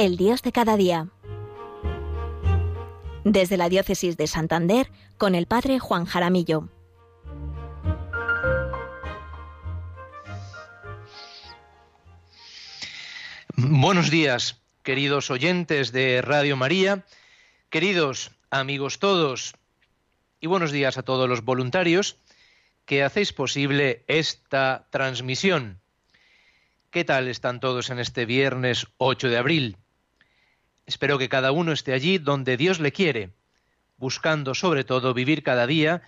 el Dios de cada día. Desde la Diócesis de Santander, con el Padre Juan Jaramillo. Buenos días, queridos oyentes de Radio María, queridos amigos todos, y buenos días a todos los voluntarios que hacéis posible esta transmisión. ¿Qué tal están todos en este viernes 8 de abril? Espero que cada uno esté allí donde Dios le quiere, buscando sobre todo vivir cada día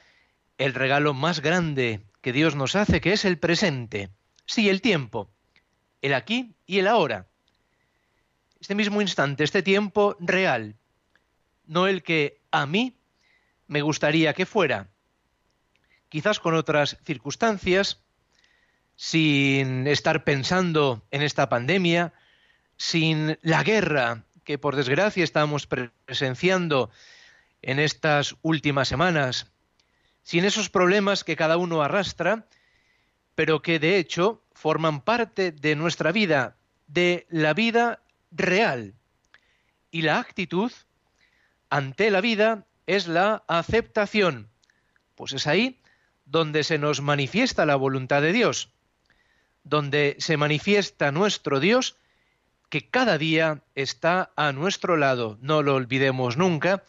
el regalo más grande que Dios nos hace, que es el presente, sí, el tiempo, el aquí y el ahora. Este mismo instante, este tiempo real, no el que a mí me gustaría que fuera, quizás con otras circunstancias, sin estar pensando en esta pandemia, sin la guerra que por desgracia estamos presenciando en estas últimas semanas, sin esos problemas que cada uno arrastra, pero que de hecho forman parte de nuestra vida, de la vida real. Y la actitud ante la vida es la aceptación. Pues es ahí donde se nos manifiesta la voluntad de Dios, donde se manifiesta nuestro Dios que cada día está a nuestro lado. No lo olvidemos nunca.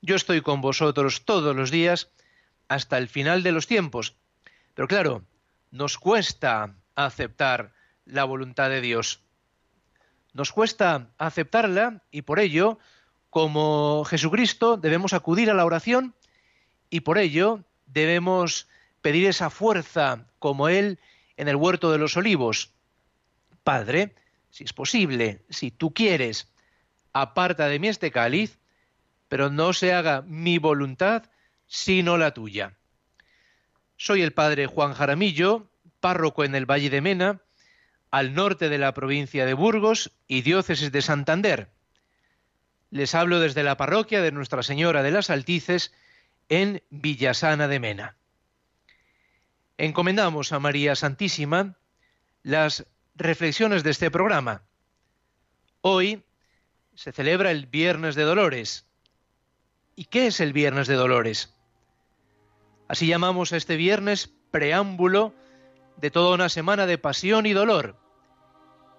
Yo estoy con vosotros todos los días hasta el final de los tiempos. Pero claro, nos cuesta aceptar la voluntad de Dios. Nos cuesta aceptarla y por ello, como Jesucristo, debemos acudir a la oración y por ello debemos pedir esa fuerza como Él en el huerto de los olivos. Padre, si es posible, si tú quieres, aparta de mí este cáliz, pero no se haga mi voluntad, sino la tuya. Soy el padre Juan Jaramillo, párroco en el Valle de Mena, al norte de la provincia de Burgos y diócesis de Santander. Les hablo desde la parroquia de Nuestra Señora de las Altices en Villasana de Mena. Encomendamos a María Santísima las reflexiones de este programa. Hoy se celebra el Viernes de Dolores. ¿Y qué es el Viernes de Dolores? Así llamamos a este viernes preámbulo de toda una semana de pasión y dolor,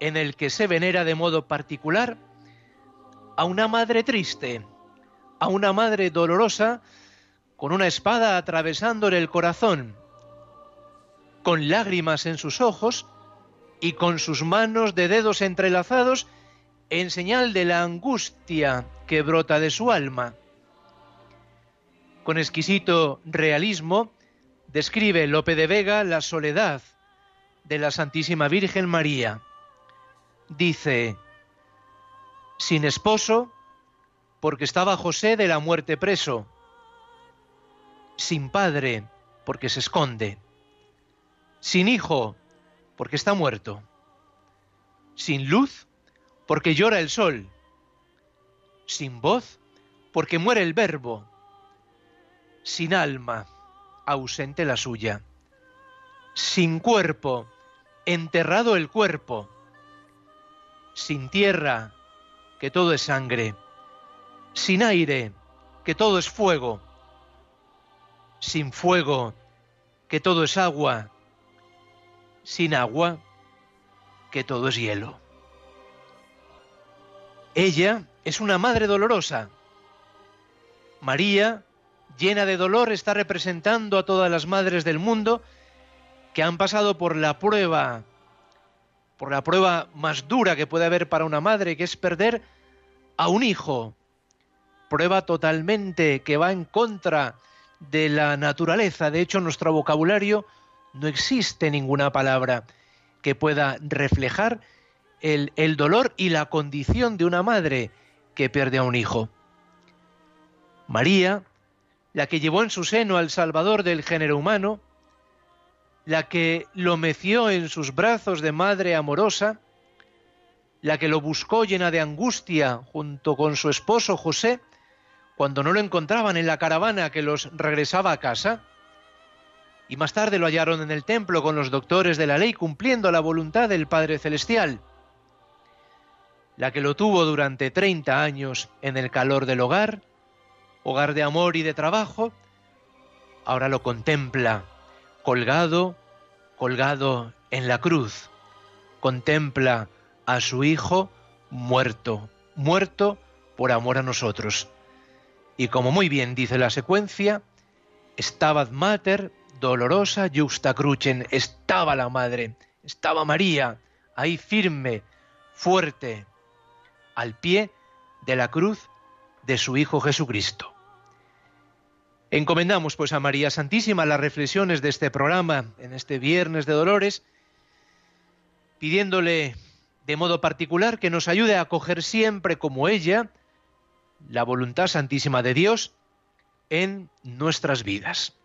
en el que se venera de modo particular a una madre triste, a una madre dolorosa con una espada atravesándole el corazón, con lágrimas en sus ojos, y con sus manos de dedos entrelazados en señal de la angustia que brota de su alma. Con exquisito realismo describe Lope de Vega la soledad de la Santísima Virgen María. Dice, sin esposo, porque estaba José de la muerte preso, sin padre, porque se esconde, sin hijo, porque está muerto. Sin luz, porque llora el sol. Sin voz, porque muere el verbo. Sin alma, ausente la suya. Sin cuerpo, enterrado el cuerpo. Sin tierra, que todo es sangre. Sin aire, que todo es fuego. Sin fuego, que todo es agua sin agua, que todo es hielo. Ella es una madre dolorosa. María, llena de dolor, está representando a todas las madres del mundo que han pasado por la prueba, por la prueba más dura que puede haber para una madre, que es perder a un hijo. Prueba totalmente que va en contra de la naturaleza. De hecho, nuestro vocabulario no existe ninguna palabra que pueda reflejar el, dolor y la condición de una madre que pierde a un hijo. María, la que llevó en su seno al Salvador del género humano, la que lo meció en sus brazos de madre amorosa, la que lo buscó llena de angustia junto con su esposo José, cuando no lo encontraban en la caravana que los regresaba a casa, y más tarde lo hallaron en el templo con los doctores de la ley cumpliendo la voluntad del Padre Celestial. la que lo tuvo durante 30 años en el calor del hogar, hogar de amor y de trabajo, ahora lo contempla colgado, colgado en la cruz. Contempla a su Hijo muerto, muerto por amor a nosotros. Y como muy bien dice la secuencia, Stabat Mater, dolorosa justa crucen, estaba la madre, estaba María, ahí firme, fuerte, al pie de la cruz de su Hijo Jesucristo. Encomendamos pues a María Santísima las reflexiones de este programa en este viernes de dolores, pidiéndole de modo particular que nos ayude a acoger siempre como ella la voluntad santísima de Dios en nuestras vidas.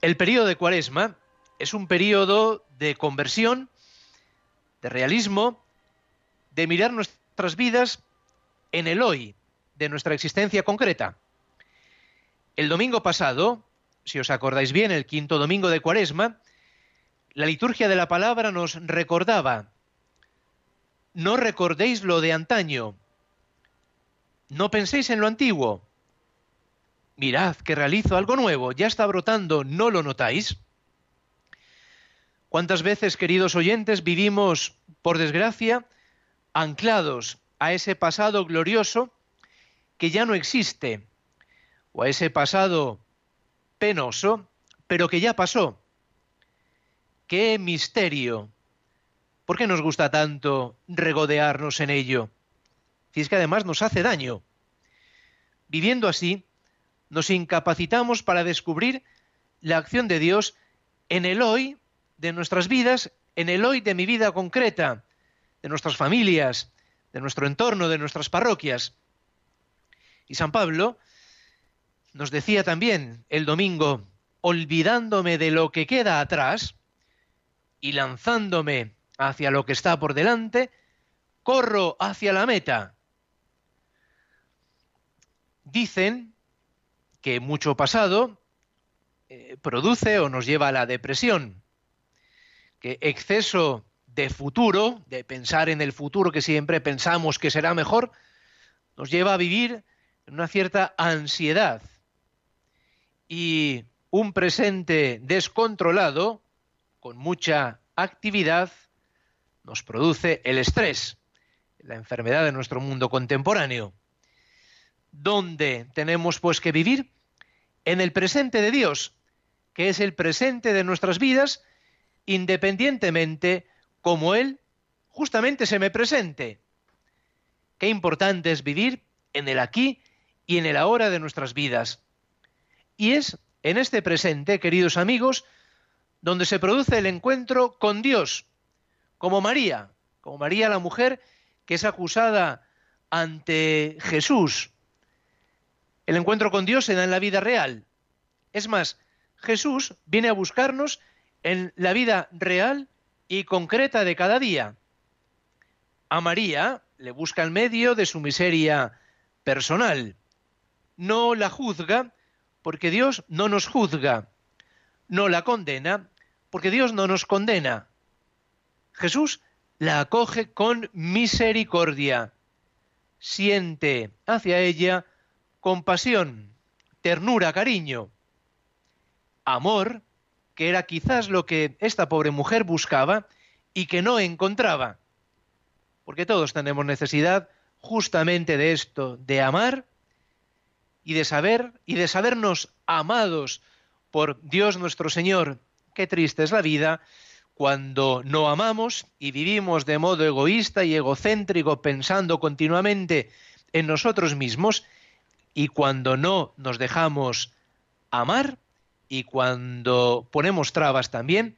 El periodo de Cuaresma es un periodo de conversión, de realismo, de mirar nuestras vidas en el hoy, de nuestra existencia concreta. El domingo pasado, si os acordáis bien, el quinto domingo de Cuaresma, la liturgia de la palabra nos recordaba, no recordéis lo de antaño, no penséis en lo antiguo, mirad que realizo algo nuevo, ya está brotando, ¿no lo notáis? ¿Cuántas veces, queridos oyentes, vivimos, por desgracia, anclados a ese pasado glorioso que ya no existe, o a ese pasado penoso, pero que ya pasó. ¡Qué misterio! ¿Por qué nos gusta tanto regodearnos en ello? Si es que además nos hace daño. Viviendo así, nos incapacitamos para descubrir la acción de Dios en el hoy de nuestras vidas, en el hoy de mi vida concreta, de nuestras familias, de nuestro entorno, de nuestras parroquias. Y San Pablo nos decía también el domingo, olvidándome de lo que queda atrás y lanzándome hacia lo que está por delante, corro hacia la meta. Dicen que mucho pasado eh, produce o nos lleva a la depresión, que exceso de futuro, de pensar en el futuro que siempre pensamos que será mejor, nos lleva a vivir una cierta ansiedad y un presente descontrolado, con mucha actividad, nos produce el estrés, la enfermedad de nuestro mundo contemporáneo. ¿Dónde tenemos pues que vivir? En el presente de Dios, que es el presente de nuestras vidas, independientemente como Él justamente se me presente. Qué importante es vivir en el aquí y en el ahora de nuestras vidas. Y es en este presente, queridos amigos, donde se produce el encuentro con Dios, como María, como María la mujer que es acusada ante Jesús. El encuentro con Dios se da en la vida real. Es más, Jesús viene a buscarnos en la vida real y concreta de cada día. A María le busca el medio de su miseria personal no la juzga porque Dios no nos juzga, no la condena porque Dios no nos condena. Jesús la acoge con misericordia, siente hacia ella compasión, ternura, cariño, amor, que era quizás lo que esta pobre mujer buscaba y que no encontraba. Porque todos tenemos necesidad justamente de esto, de amar y de saber y de sabernos amados por Dios nuestro Señor. Qué triste es la vida cuando no amamos y vivimos de modo egoísta y egocéntrico pensando continuamente en nosotros mismos y cuando no nos dejamos amar y cuando ponemos trabas también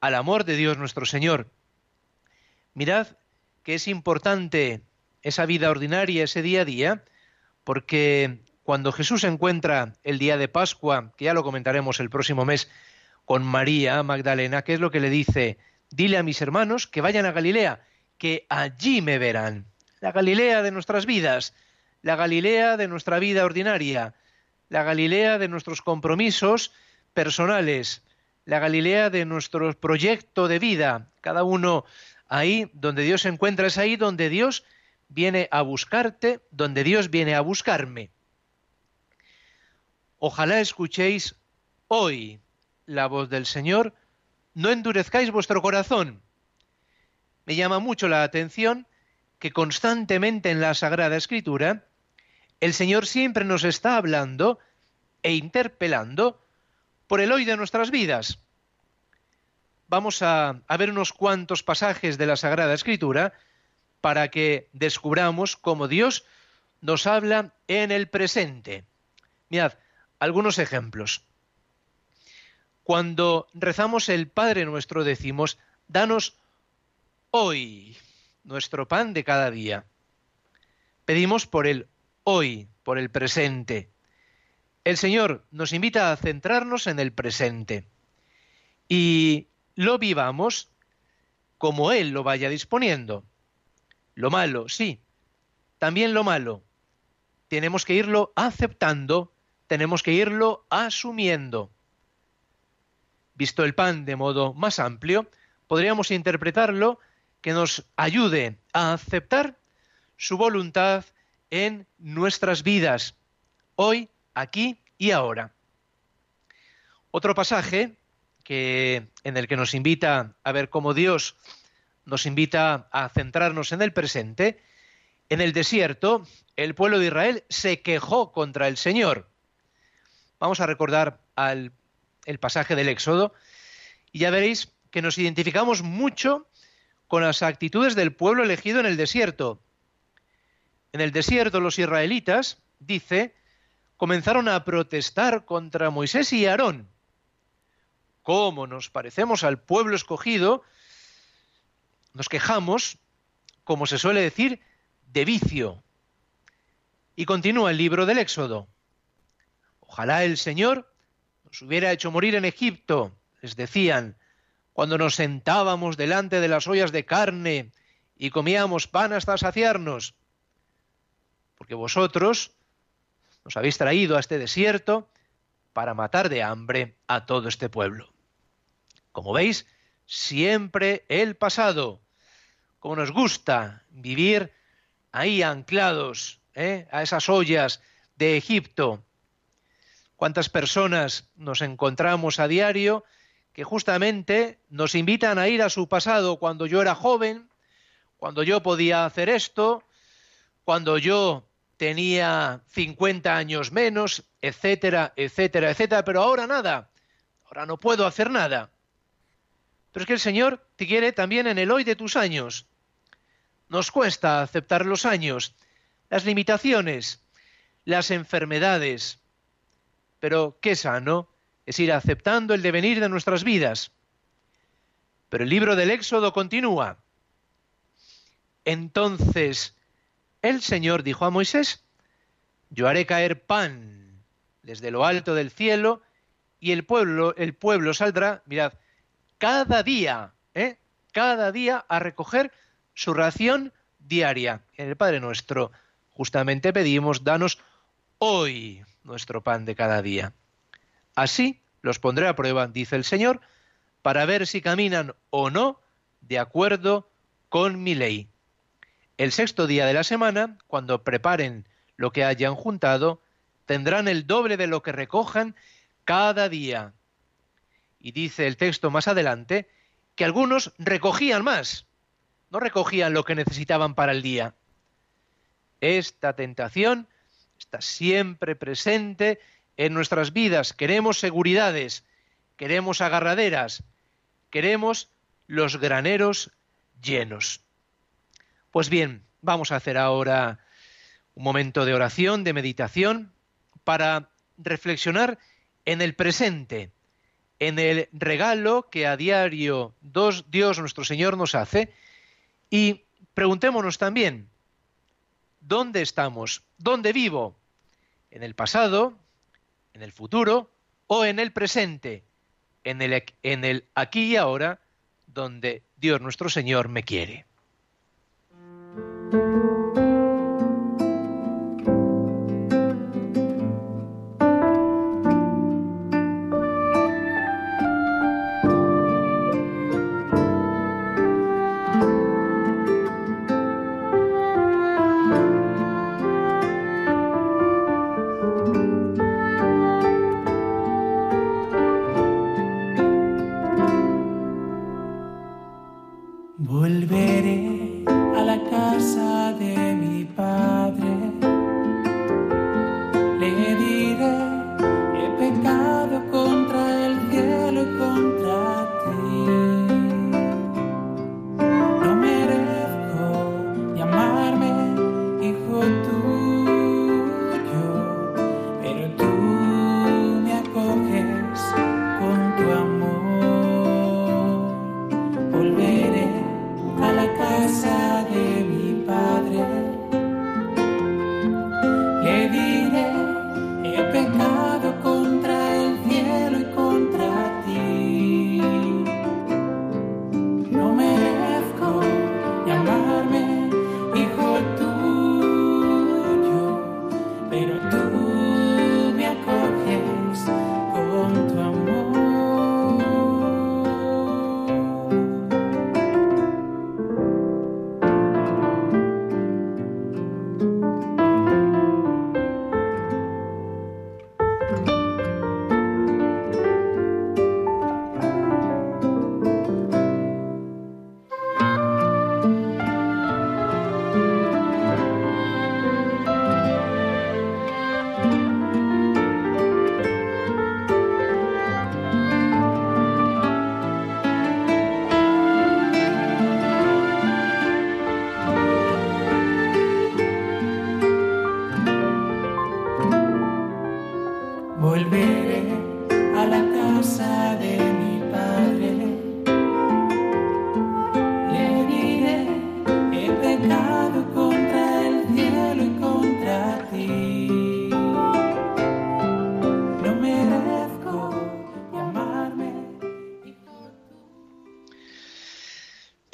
al amor de Dios nuestro Señor. Mirad que es importante esa vida ordinaria, ese día a día, porque cuando Jesús encuentra el día de Pascua, que ya lo comentaremos el próximo mes, con María Magdalena, ¿qué es lo que le dice? Dile a mis hermanos que vayan a Galilea, que allí me verán. La Galilea de nuestras vidas, la Galilea de nuestra vida ordinaria, la Galilea de nuestros compromisos personales, la Galilea de nuestro proyecto de vida, cada uno Ahí donde Dios se encuentra es ahí donde Dios viene a buscarte, donde Dios viene a buscarme. Ojalá escuchéis hoy la voz del Señor, no endurezcáis vuestro corazón. Me llama mucho la atención que constantemente en la Sagrada Escritura el Señor siempre nos está hablando e interpelando por el hoy de nuestras vidas. Vamos a, ver unos cuantos pasajes de la Sagrada Escritura para que descubramos cómo Dios nos habla en el presente. Mirad, algunos ejemplos. Cuando rezamos el Padre nuestro decimos, danos hoy nuestro pan de cada día. Pedimos por el hoy, por el presente. El Señor nos invita a centrarnos en el presente y lo vivamos como Él lo vaya disponiendo. Lo malo, sí, también lo malo. Tenemos que irlo aceptando tenemos que irlo asumiendo. Visto el pan de modo más amplio, podríamos interpretarlo que nos ayude a aceptar su voluntad en nuestras vidas, hoy, aquí y ahora. Otro pasaje que, en el que nos invita a ver cómo Dios nos invita a centrarnos en el presente, en el desierto el pueblo de Israel se quejó contra el Señor. Vamos a recordar el pasaje del Éxodo y ya veréis que nos identificamos mucho con las actitudes del pueblo elegido en el desierto. En el desierto los israelitas, dice, comenzaron a protestar contra Moisés y Aarón. ¿Cómo nos parecemos al pueblo escogido? Nos quejamos, como se suele decir, de vicio. Y continúa el libro del Éxodo. Ojalá el Señor nos hubiera hecho morir en Egipto, les decían, cuando nos sentábamos delante de las ollas de carne y comíamos pan hasta saciarnos. Porque vosotros nos habéis traído a este desierto para matar de hambre a todo este pueblo. Como veis, siempre el pasado, como nos gusta vivir ahí anclados ¿eh? a esas ollas de Egipto, cuántas personas nos encontramos a diario que justamente nos invitan a ir a su pasado cuando yo era joven, cuando yo podía hacer esto, cuando yo tenía 50 años menos, etcétera, etcétera, etcétera, pero ahora nada, ahora no puedo hacer nada. Pero es que el Señor te quiere también en el hoy de tus años. Nos cuesta aceptar los años, las limitaciones, las enfermedades, pero qué sano es ir aceptando el devenir de nuestras vidas. Pero el libro del Éxodo continúa. Entonces el Señor dijo a Moisés, yo haré caer pan desde lo alto del cielo y el pueblo, el pueblo saldrá, mirad, cada día, ¿eh? cada día a recoger su ración diaria. En el Padre nuestro justamente pedimos, danos hoy nuestro pan de cada día. Así los pondré a prueba, dice el Señor, para ver si caminan o no de acuerdo con mi ley. El sexto día de la semana, cuando preparen lo que hayan juntado, tendrán el doble de lo que recojan cada día. Y dice el texto más adelante que algunos recogían más, no recogían lo que necesitaban para el día. Esta tentación está siempre presente en nuestras vidas. Queremos seguridades, queremos agarraderas, queremos los graneros llenos. Pues bien, vamos a hacer ahora un momento de oración, de meditación, para reflexionar en el presente, en el regalo que a diario Dios nuestro Señor nos hace y preguntémonos también, ¿Dónde estamos? ¿Dónde vivo? ¿En el pasado? ¿En el futuro? ¿O en el presente? En el, en el aquí y ahora, donde Dios nuestro Señor me quiere. Vuelve.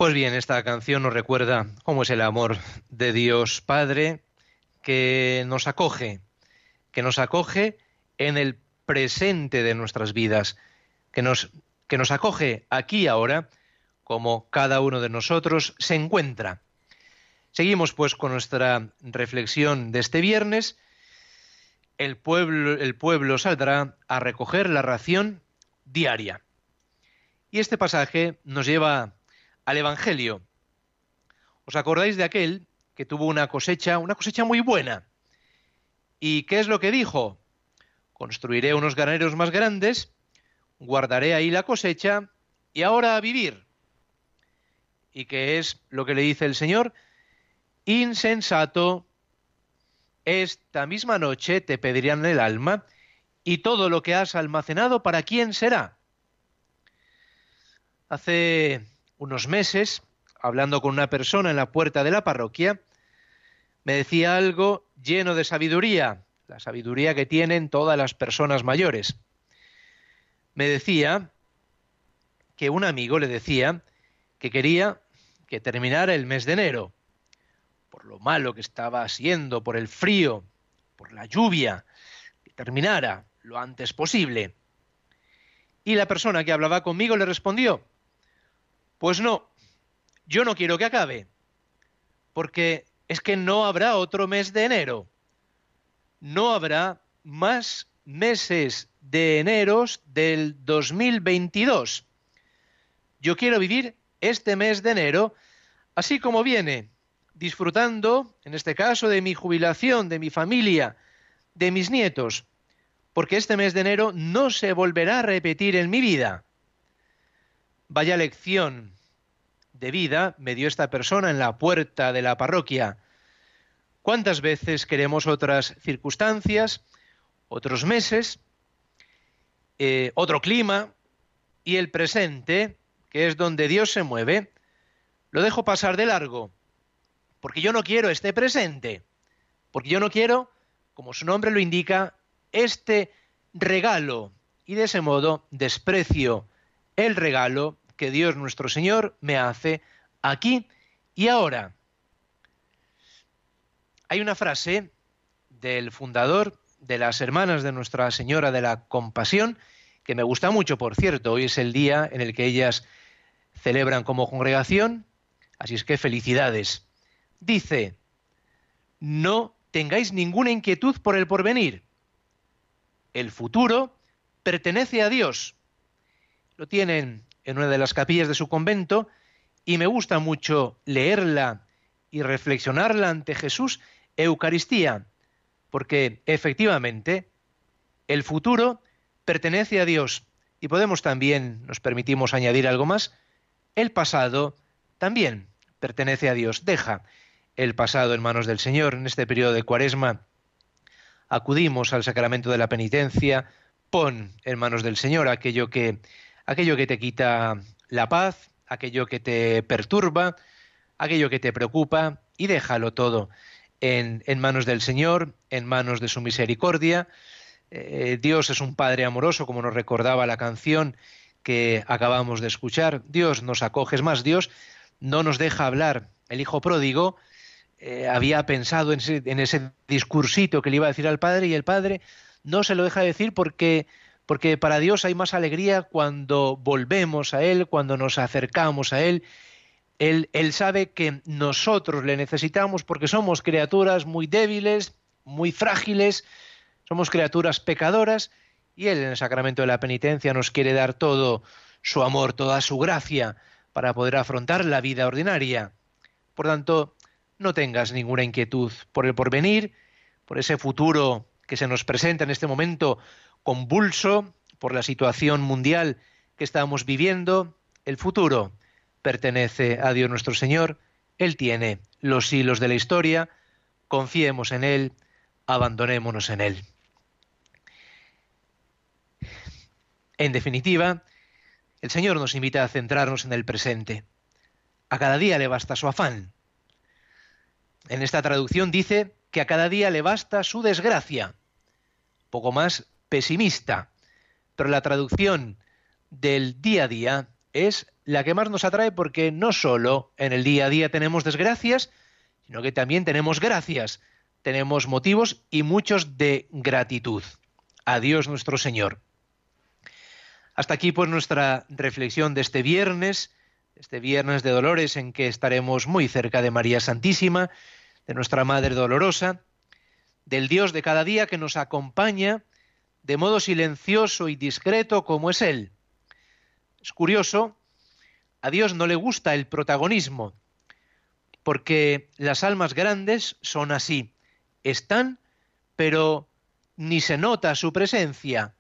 Pues bien, esta canción nos recuerda cómo es el amor de Dios Padre que nos acoge, que nos acoge en el presente de nuestras vidas, que nos, que nos acoge aquí ahora, como cada uno de nosotros se encuentra. Seguimos pues con nuestra reflexión de este viernes. El pueblo, el pueblo saldrá a recoger la ración diaria. Y este pasaje nos lleva al Evangelio. ¿Os acordáis de aquel que tuvo una cosecha, una cosecha muy buena? ¿Y qué es lo que dijo? Construiré unos graneros más grandes, guardaré ahí la cosecha y ahora a vivir. ¿Y qué es lo que le dice el Señor? Insensato, esta misma noche te pedirían el alma y todo lo que has almacenado, ¿para quién será? Hace unos meses, hablando con una persona en la puerta de la parroquia, me decía algo lleno de sabiduría, la sabiduría que tienen todas las personas mayores. Me decía que un amigo le decía que quería que terminara el mes de enero, por lo malo que estaba siendo, por el frío, por la lluvia, que terminara lo antes posible. Y la persona que hablaba conmigo le respondió, pues no, yo no quiero que acabe, porque es que no habrá otro mes de enero. No habrá más meses de eneros del 2022. Yo quiero vivir este mes de enero así como viene, disfrutando, en este caso, de mi jubilación, de mi familia, de mis nietos, porque este mes de enero no se volverá a repetir en mi vida. Vaya lección de vida me dio esta persona en la puerta de la parroquia. ¿Cuántas veces queremos otras circunstancias, otros meses, eh, otro clima y el presente, que es donde Dios se mueve, lo dejo pasar de largo? Porque yo no quiero este presente, porque yo no quiero, como su nombre lo indica, este regalo y de ese modo desprecio el regalo que Dios nuestro Señor me hace aquí y ahora. Hay una frase del fundador de las Hermanas de Nuestra Señora de la Compasión, que me gusta mucho, por cierto, hoy es el día en el que ellas celebran como congregación, así es que felicidades. Dice, no tengáis ninguna inquietud por el porvenir. El futuro pertenece a Dios lo tienen en una de las capillas de su convento y me gusta mucho leerla y reflexionarla ante Jesús, Eucaristía, porque efectivamente el futuro pertenece a Dios. Y podemos también, nos permitimos añadir algo más, el pasado también pertenece a Dios. Deja el pasado en manos del Señor. En este periodo de cuaresma acudimos al sacramento de la penitencia, pon en manos del Señor aquello que, aquello que te quita la paz, aquello que te perturba, aquello que te preocupa, y déjalo todo en, manos del Señor, en manos de su misericordia. Eh, Dios es un Padre amoroso, como nos recordaba la canción que acabamos de escuchar. Dios nos acoge, es más, Dios no nos deja hablar. El Hijo pródigo eh, había pensado en ese, en ese, discursito que le iba a decir al Padre y el Padre no se lo deja decir porque, porque para Dios hay más alegría cuando volvemos a Él, cuando nos acercamos a Él. Él, sabe que nosotros le necesitamos porque somos criaturas muy débiles, muy frágiles, somos criaturas pecadoras y Él en el sacramento de la penitencia nos quiere dar todo su amor, toda su gracia para poder afrontar la vida ordinaria. Por tanto, no tengas ninguna inquietud por el porvenir, por ese futuro que se nos presenta en este momento convulso por la situación mundial que estamos viviendo. El futuro pertenece a Dios nuestro Señor, Él tiene los hilos de la historia, confiemos en Él, abandonémonos en Él. En definitiva, el Señor nos invita a centrarnos en el presente. A cada día le basta su afán. En esta traducción dice que a cada día le basta su desgracia. Poco más pesimista. Pero la traducción del día a día es la que más nos atrae porque no solo en el día a día tenemos desgracias, sino que también tenemos gracias, tenemos motivos y muchos de gratitud. A Dios nuestro Señor. Hasta aquí pues nuestra reflexión de este viernes, este viernes de Dolores en que estaremos muy cerca de María Santísima, de nuestra Madre Dolorosa, del Dios de cada día que nos acompaña de modo silencioso y discreto como es Él. Es curioso, a Dios no le gusta el protagonismo, porque las almas grandes son así, están, pero ni se nota su presencia,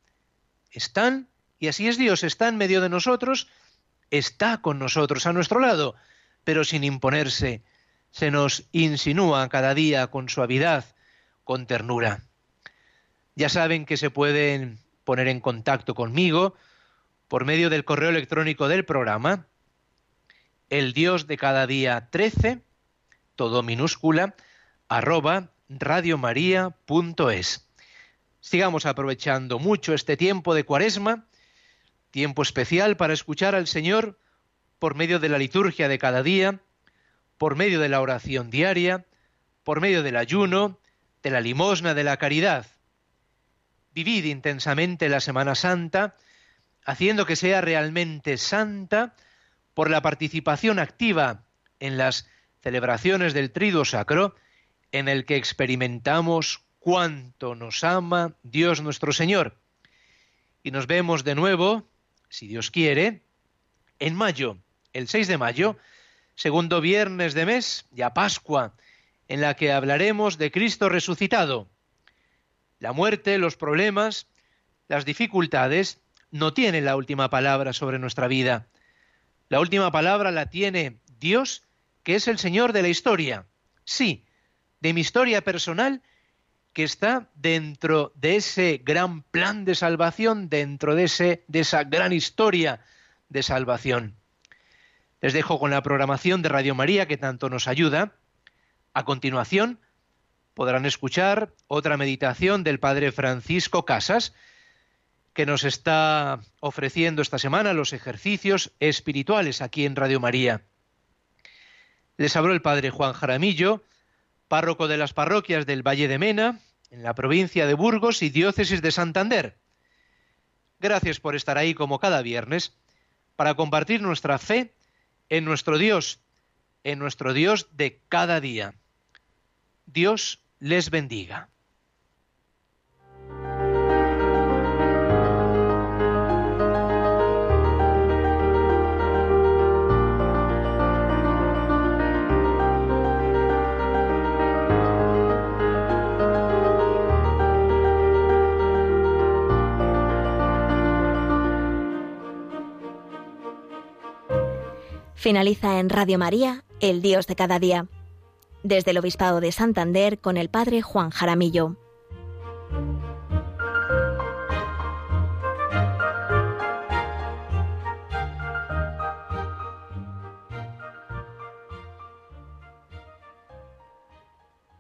están y así es Dios, está en medio de nosotros, está con nosotros a nuestro lado, pero sin imponerse, se nos insinúa cada día con suavidad, con ternura. Ya saben que se pueden poner en contacto conmigo por medio del correo electrónico del programa, el Dios de cada día 13, todo minúscula, arroba radiomaria.es. Sigamos aprovechando mucho este tiempo de cuaresma tiempo especial para escuchar al Señor por medio de la liturgia de cada día, por medio de la oración diaria, por medio del ayuno, de la limosna, de la caridad. Vivid intensamente la Semana Santa, haciendo que sea realmente santa por la participación activa en las celebraciones del Triduo Sacro, en el que experimentamos cuánto nos ama Dios nuestro Señor. Y nos vemos de nuevo si Dios quiere, en mayo, el 6 de mayo, segundo viernes de mes, ya Pascua, en la que hablaremos de Cristo resucitado. La muerte, los problemas, las dificultades no tienen la última palabra sobre nuestra vida. La última palabra la tiene Dios, que es el Señor de la historia. Sí, de mi historia personal que está dentro de ese gran plan de salvación, dentro de, ese, de esa gran historia de salvación. Les dejo con la programación de Radio María que tanto nos ayuda. A continuación podrán escuchar otra meditación del Padre Francisco Casas, que nos está ofreciendo esta semana los ejercicios espirituales aquí en Radio María. Les habló el Padre Juan Jaramillo, párroco de las parroquias del Valle de Mena, en la provincia de Burgos y diócesis de Santander. Gracias por estar ahí como cada viernes para compartir nuestra fe en nuestro Dios, en nuestro Dios de cada día. Dios les bendiga. Finaliza en Radio María, El Dios de cada día. Desde el Obispado de Santander con el Padre Juan Jaramillo.